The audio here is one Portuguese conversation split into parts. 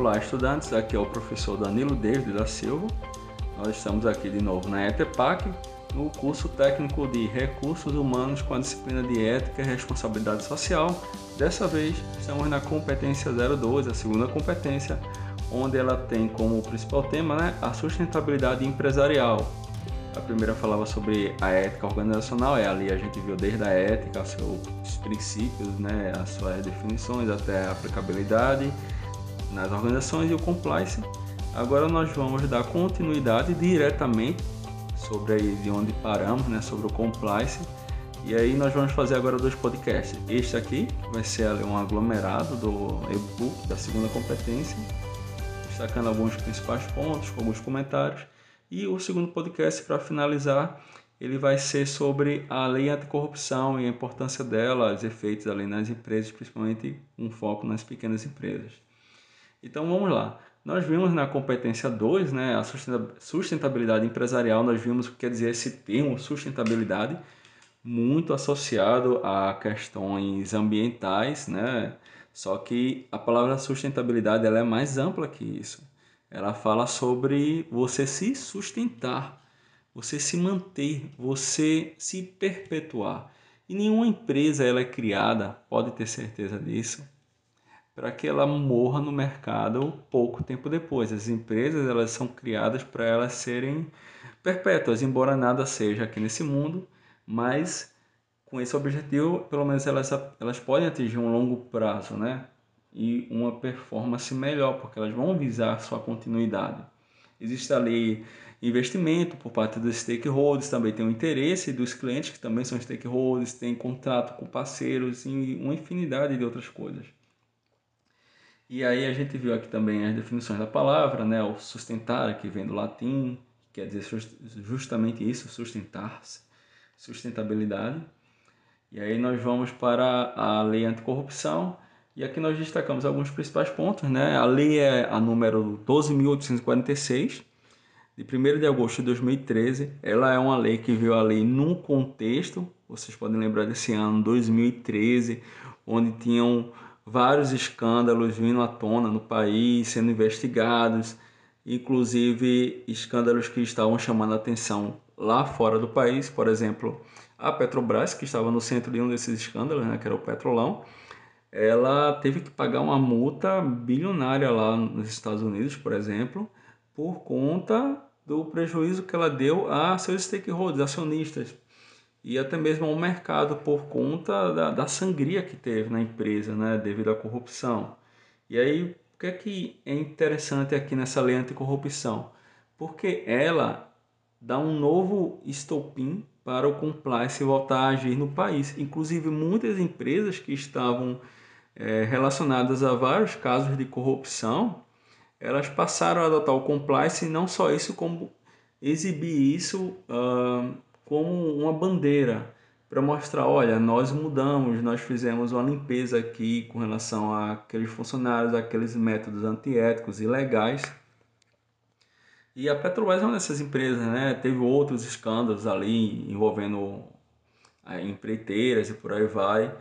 Olá, estudantes. Aqui é o professor Danilo David da Silva. Nós estamos aqui de novo na ETEPAC, no curso técnico de Recursos Humanos com a disciplina de Ética e Responsabilidade Social. Dessa vez, estamos na competência 02, a segunda competência, onde ela tem como principal tema né, a sustentabilidade empresarial. A primeira falava sobre a ética organizacional, é ali a gente viu desde a ética, seus princípios, né, as suas definições até a aplicabilidade nas organizações e o compliance. Agora nós vamos dar continuidade diretamente sobre aí de onde paramos, né, sobre o compliance. E aí nós vamos fazer agora dois podcasts. Este aqui vai ser um aglomerado do e-book da segunda competência, destacando alguns principais pontos, com alguns comentários. E o segundo podcast, para finalizar, ele vai ser sobre a lei anticorrupção e a importância dela, os efeitos da lei nas empresas, principalmente um foco nas pequenas empresas. Então vamos lá. Nós vimos na competência 2, né, a sustentabilidade empresarial, nós vimos o que quer dizer esse termo sustentabilidade, muito associado a questões ambientais, né? Só que a palavra sustentabilidade ela é mais ampla que isso. Ela fala sobre você se sustentar, você se manter, você se perpetuar. E nenhuma empresa ela é criada, pode ter certeza disso, para que ela morra no mercado pouco tempo depois. As empresas elas são criadas para elas serem perpétuas, embora nada seja aqui nesse mundo, mas com esse objetivo, pelo menos elas, elas podem atingir um longo prazo, né? E uma performance melhor, porque elas vão visar sua continuidade. Existe ali investimento por parte dos stakeholders, também tem o interesse dos clientes, que também são stakeholders, tem contrato com parceiros e uma infinidade de outras coisas. E aí a gente viu aqui também as definições da palavra, né? O sustentar, que vem do latim, quer dizer justamente isso, sustentar-se, sustentabilidade. E aí nós vamos para a lei anticorrupção, e aqui nós destacamos alguns principais pontos, né? A lei é a número 12.846, de 1 de agosto de 2013. Ela é uma lei que veio a lei num contexto, vocês podem lembrar desse ano, 2013, onde tinham vários escândalos vindo à tona no país, sendo investigados, inclusive escândalos que estavam chamando a atenção lá fora do país, por exemplo, a Petrobras, que estava no centro de um desses escândalos, né, que era o Petrolão, ela teve que pagar uma multa bilionária lá nos Estados Unidos, por exemplo, por conta do prejuízo que ela deu a seus stakeholders, acionistas e até mesmo ao mercado por conta da, da sangria que teve na empresa, né, devido à corrupção. E aí, o que é que é interessante aqui nessa lei anticorrupção? Porque ela dá um novo estopim para o compliance voltar a agir no país. Inclusive, muitas empresas que estavam é, relacionadas a vários casos de corrupção, elas passaram a adotar o compliance e não só isso, como exibir isso uh, como uma bandeira para mostrar, olha, nós mudamos, nós fizemos uma limpeza aqui com relação àqueles funcionários, aqueles métodos antiéticos e legais. E a Petrobras é uma dessas empresas, né? Teve outros escândalos ali envolvendo é, empreiteiras e por aí vai,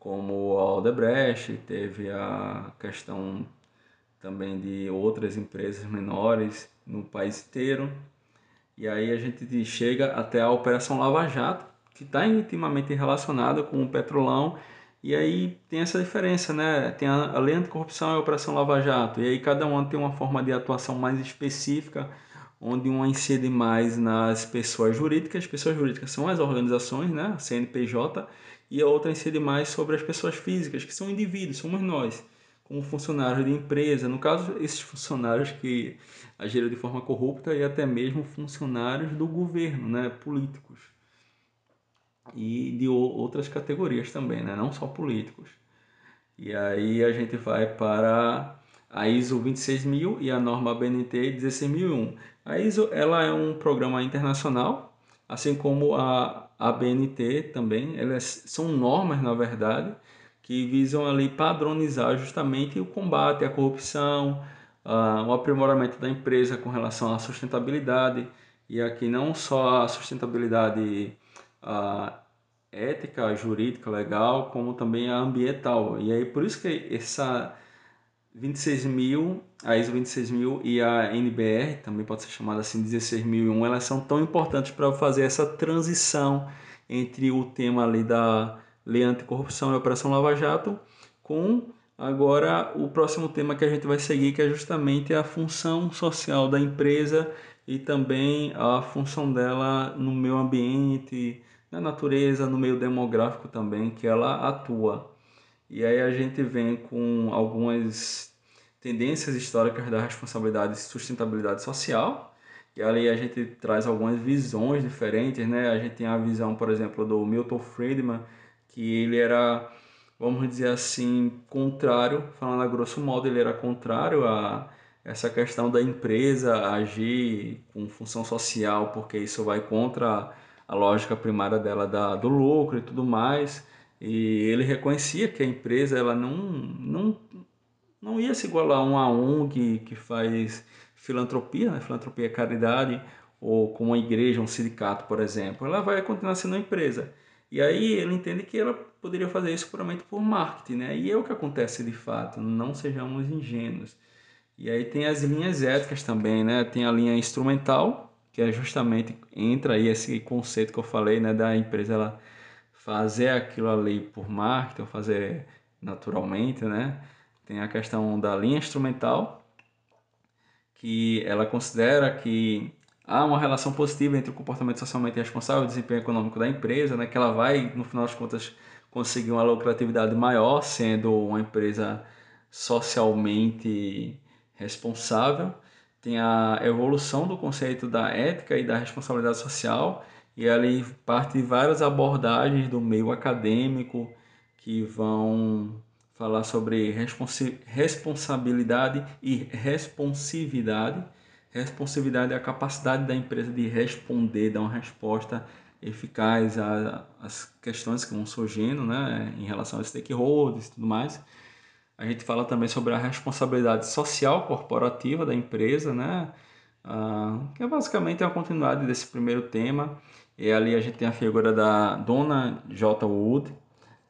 como a Odebrecht, teve a questão também de outras empresas menores no país inteiro. E aí a gente chega até a Operação Lava Jato, que está intimamente relacionada com o Petrolão, e aí tem essa diferença, né? Tem a, a lei anticorrupção e a Operação Lava Jato, e aí cada uma tem uma forma de atuação mais específica, onde uma incide mais nas pessoas jurídicas, as pessoas jurídicas são as organizações, né? CNPJ, e a outra incide mais sobre as pessoas físicas, que são indivíduos, somos nós como funcionário de empresa, no caso, esses funcionários que agiram de forma corrupta e até mesmo funcionários do governo, né, políticos. E de outras categorias também, né, não só políticos. E aí a gente vai para a ISO 26000 e a norma BNT 16001. A ISO ela é um programa internacional, assim como a, a BNT também, elas são normas na verdade, que visam ali padronizar justamente o combate à corrupção, uh, o aprimoramento da empresa com relação à sustentabilidade e aqui não só a sustentabilidade uh, ética, jurídica, legal, como também a ambiental. E aí por isso que essa 26000, a ISO 26000 e a NBR, também pode ser chamada assim 16001, elas são tão importantes para fazer essa transição entre o tema ali da Lei Anticorrupção e Operação Lava Jato com agora o próximo tema que a gente vai seguir, que é justamente a função social da empresa e também a função dela no meio ambiente, na natureza, no meio demográfico também, que ela atua. E aí a gente vem com algumas tendências históricas da responsabilidade e sustentabilidade social, e ali a gente traz algumas visões diferentes, né? A gente tem a visão, por exemplo, do Milton Friedman, que ele era, vamos dizer assim, contrário, falando a grosso modo, ele era contrário a essa questão da empresa agir com função social, porque isso vai contra a lógica primária dela da, do lucro e tudo mais. E ele reconhecia que a empresa ela não, não, não ia se igualar a uma ONG que faz filantropia, né? filantropia é caridade, ou como uma igreja, um sindicato, por exemplo. Ela vai continuar sendo uma empresa. E aí ele entende que ela poderia fazer isso puramente por marketing, né? E é o que acontece de fato, não sejamos ingênuos. E aí tem as linhas éticas também, né? Tem a linha instrumental, que é justamente entra aí esse conceito que eu falei, né, da empresa ela fazer aquilo ali por marketing, ou fazer naturalmente, né? Tem a questão da linha instrumental, que ela considera que há uma relação positiva entre o comportamento socialmente responsável e o desempenho econômico da empresa, né? Que ela vai, no final das contas, conseguir uma lucratividade maior sendo uma empresa socialmente responsável, tem a evolução do conceito da ética e da responsabilidade social, e ali parte de várias abordagens do meio acadêmico que vão falar sobre responsi responsabilidade e responsividade. Responsividade é a capacidade da empresa de responder, dar uma resposta eficaz às questões que vão surgindo né, em relação aos stakeholders e tudo mais. A gente fala também sobre a responsabilidade social corporativa da empresa, né? Que é basicamente a continuidade desse primeiro tema. E ali a gente tem a figura da Dona J. Wood,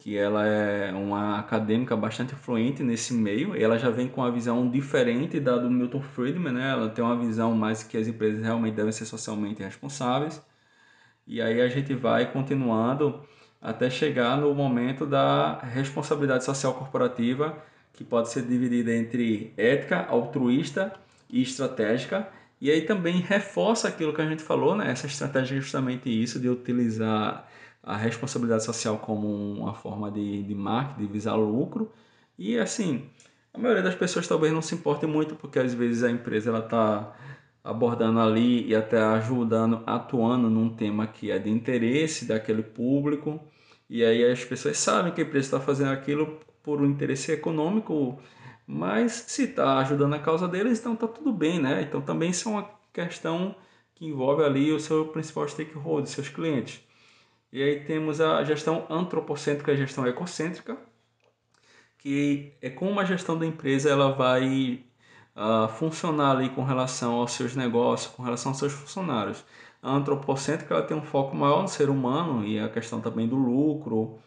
que ela é uma acadêmica bastante influente nesse meio. E ela já vem com uma visão diferente da do Milton Friedman, né? Ela tem uma visão mais que as empresas realmente devem ser socialmente responsáveis. E aí a gente vai continuando até chegar no momento da responsabilidade social corporativa, que pode ser dividida entre ética, altruísta e estratégica. E aí também reforça aquilo que a gente falou, né? Essa estratégia é justamente isso, de utilizar a responsabilidade social como uma forma de, de marketing, de visar lucro. E assim, a maioria das pessoas talvez não se importe muito, porque às vezes a empresa ela está abordando ali e até ajudando, atuando num tema que é de interesse daquele público. E aí as pessoas sabem que a empresa está fazendo aquilo por um interesse econômico, mas se está ajudando a causa deles, então está tudo bem, né? Então também isso é uma questão que envolve ali o seu principal stakeholder, seus clientes. E aí temos a gestão antropocêntrica e a gestão ecocêntrica, que é como a gestão da empresa ela vai uh, funcionar ali com relação aos seus negócios, com relação aos seus funcionários. A antropocêntrica ela tem um foco maior no ser humano e a questão também do lucro,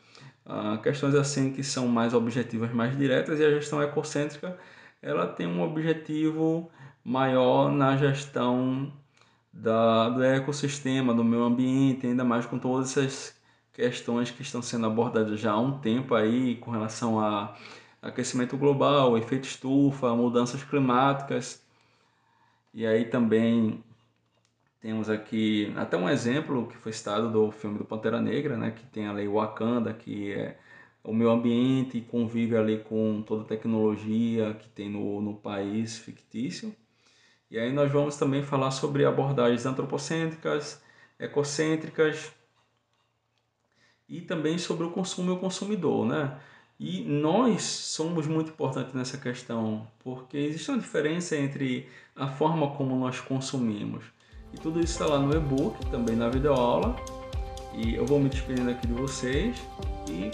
Uh, questões assim que são mais objetivas, mais diretas, e a gestão ecocêntrica ela tem um objetivo maior na gestão da, do ecossistema, do meio ambiente, ainda mais com todas essas questões que estão sendo abordadas já há um tempo aí com relação a aquecimento global, efeito estufa, mudanças climáticas. E aí também temos aqui até um exemplo que foi citado do filme do Pantera Negra, né, que tem a lei Wakanda, que é o meio ambiente convive ali com toda a tecnologia que tem no, no país fictício. E aí nós vamos também falar sobre abordagens antropocêntricas, ecocêntricas e também sobre o consumo e o consumidor, né? E nós somos muito importantes nessa questão, porque existe uma diferença entre a forma como nós consumimos. E tudo isso está lá no e-book, também na videoaula. E eu vou me despedindo aqui de vocês e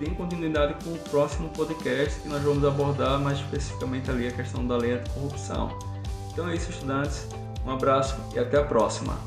deem continuidade com o próximo podcast que nós vamos abordar mais especificamente ali a questão da lei anticorrupção. Então é isso, estudantes. Um abraço e até a próxima.